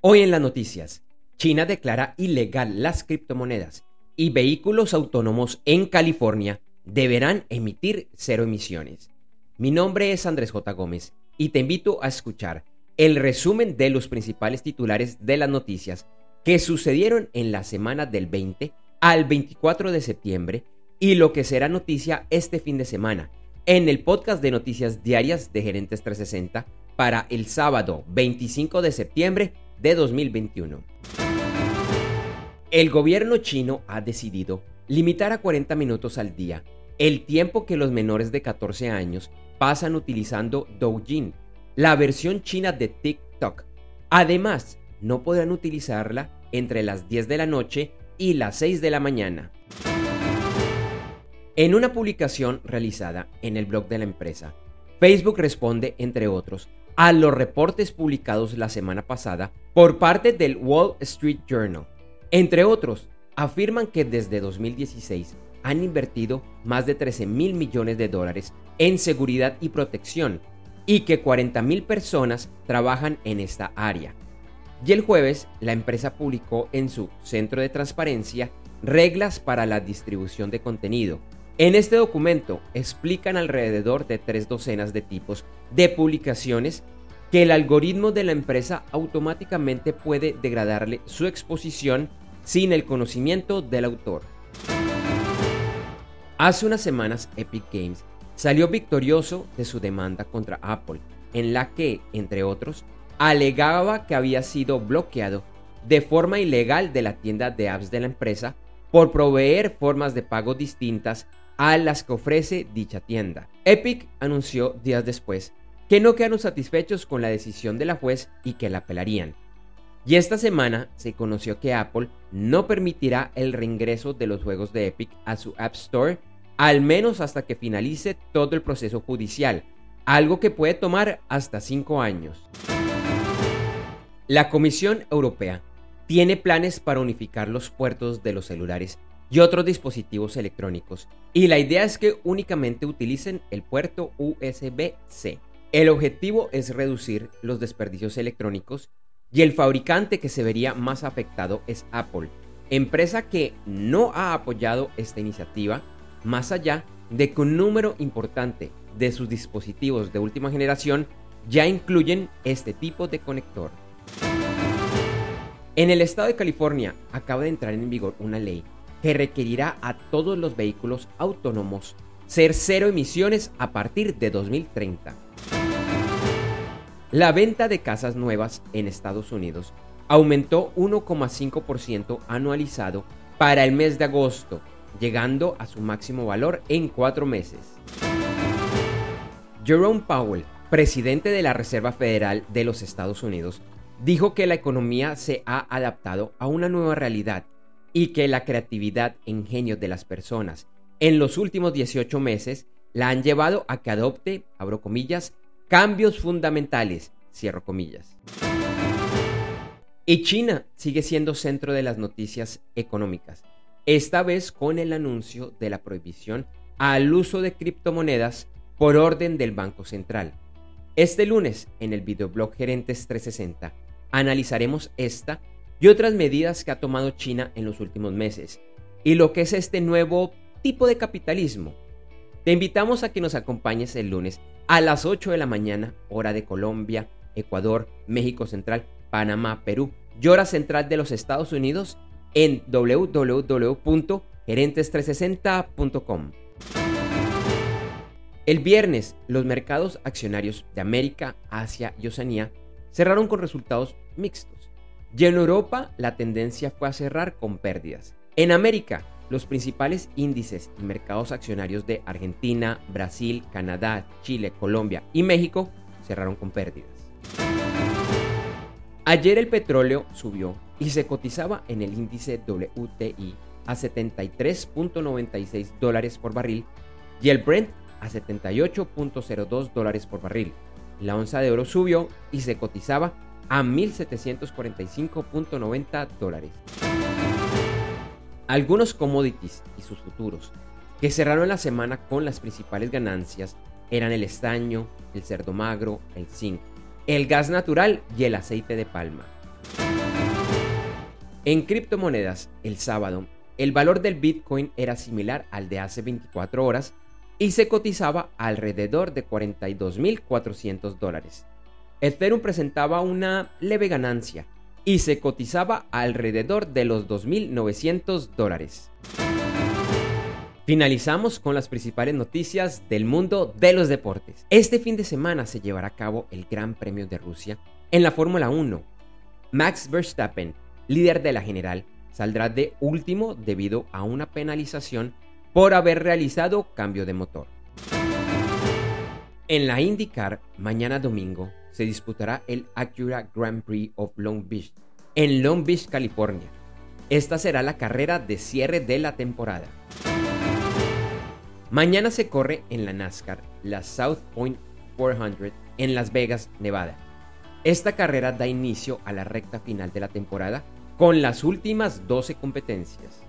Hoy en las noticias, China declara ilegal las criptomonedas y vehículos autónomos en California deberán emitir cero emisiones. Mi nombre es Andrés J. Gómez y te invito a escuchar el resumen de los principales titulares de las noticias que sucedieron en la semana del 20 al 24 de septiembre y lo que será noticia este fin de semana en el podcast de noticias diarias de Gerentes 360 para el sábado 25 de septiembre de 2021. El gobierno chino ha decidido limitar a 40 minutos al día el tiempo que los menores de 14 años pasan utilizando Douyin, la versión china de TikTok. Además, no podrán utilizarla entre las 10 de la noche y las 6 de la mañana. En una publicación realizada en el blog de la empresa, Facebook responde, entre otros, a los reportes publicados la semana pasada por parte del Wall Street Journal. Entre otros, afirman que desde 2016 han invertido más de 13 mil millones de dólares en seguridad y protección y que 40 mil personas trabajan en esta área. Y el jueves, la empresa publicó en su centro de transparencia reglas para la distribución de contenido. En este documento explican alrededor de tres docenas de tipos de publicaciones que el algoritmo de la empresa automáticamente puede degradarle su exposición sin el conocimiento del autor. Hace unas semanas Epic Games salió victorioso de su demanda contra Apple, en la que, entre otros, alegaba que había sido bloqueado de forma ilegal de la tienda de apps de la empresa por proveer formas de pago distintas a las que ofrece dicha tienda. Epic anunció días después que no quedaron satisfechos con la decisión de la juez y que la apelarían. Y esta semana se conoció que Apple no permitirá el reingreso de los juegos de Epic a su App Store, al menos hasta que finalice todo el proceso judicial, algo que puede tomar hasta 5 años. La Comisión Europea tiene planes para unificar los puertos de los celulares y otros dispositivos electrónicos, y la idea es que únicamente utilicen el puerto USB-C. El objetivo es reducir los desperdicios electrónicos y el fabricante que se vería más afectado es Apple, empresa que no ha apoyado esta iniciativa, más allá de que un número importante de sus dispositivos de última generación ya incluyen este tipo de conector. En el estado de California acaba de entrar en vigor una ley que requerirá a todos los vehículos autónomos ser cero emisiones a partir de 2030. La venta de casas nuevas en Estados Unidos aumentó 1,5% anualizado para el mes de agosto, llegando a su máximo valor en cuatro meses. Jerome Powell, presidente de la Reserva Federal de los Estados Unidos, dijo que la economía se ha adaptado a una nueva realidad y que la creatividad e ingenio de las personas en los últimos 18 meses la han llevado a que adopte, abro comillas, cambios fundamentales, cierro comillas. Y China sigue siendo centro de las noticias económicas, esta vez con el anuncio de la prohibición al uso de criptomonedas por orden del Banco Central. Este lunes, en el videoblog Gerentes 360, analizaremos esta y otras medidas que ha tomado China en los últimos meses y lo que es este nuevo tipo de capitalismo. Te invitamos a que nos acompañes el lunes a las 8 de la mañana, hora de Colombia, Ecuador, México Central, Panamá, Perú y hora central de los Estados Unidos en www.gerentes360.com. El viernes, los mercados accionarios de América, Asia y Oceanía cerraron con resultados mixtos. Y en Europa, la tendencia fue a cerrar con pérdidas. En América, los principales índices y mercados accionarios de Argentina, Brasil, Canadá, Chile, Colombia y México cerraron con pérdidas. Ayer el petróleo subió y se cotizaba en el índice WTI a 73.96 dólares por barril y el Brent a 78.02 dólares por barril. La onza de oro subió y se cotizaba a 1.745.90 dólares. Algunos commodities y sus futuros que cerraron la semana con las principales ganancias eran el estaño, el cerdo magro, el zinc, el gas natural y el aceite de palma. En criptomonedas, el sábado, el valor del Bitcoin era similar al de hace 24 horas y se cotizaba alrededor de 42.400 dólares. Ethereum presentaba una leve ganancia y se cotizaba alrededor de los 2.900 dólares. Finalizamos con las principales noticias del mundo de los deportes. Este fin de semana se llevará a cabo el Gran Premio de Rusia en la Fórmula 1. Max Verstappen, líder de la general, saldrá de último debido a una penalización por haber realizado cambio de motor. En la IndyCar, mañana domingo, se disputará el Acura Grand Prix of Long Beach en Long Beach, California. Esta será la carrera de cierre de la temporada. Mañana se corre en la NASCAR la South Point 400 en Las Vegas, Nevada. Esta carrera da inicio a la recta final de la temporada con las últimas 12 competencias.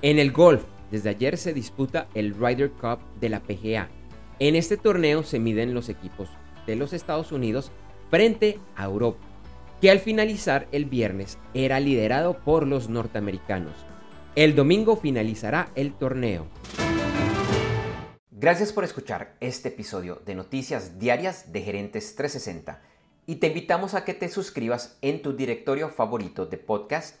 En el golf, desde ayer se disputa el Ryder Cup de la PGA. En este torneo se miden los equipos de los Estados Unidos frente a Europa, que al finalizar el viernes era liderado por los norteamericanos. El domingo finalizará el torneo. Gracias por escuchar este episodio de Noticias Diarias de Gerentes 360 y te invitamos a que te suscribas en tu directorio favorito de podcast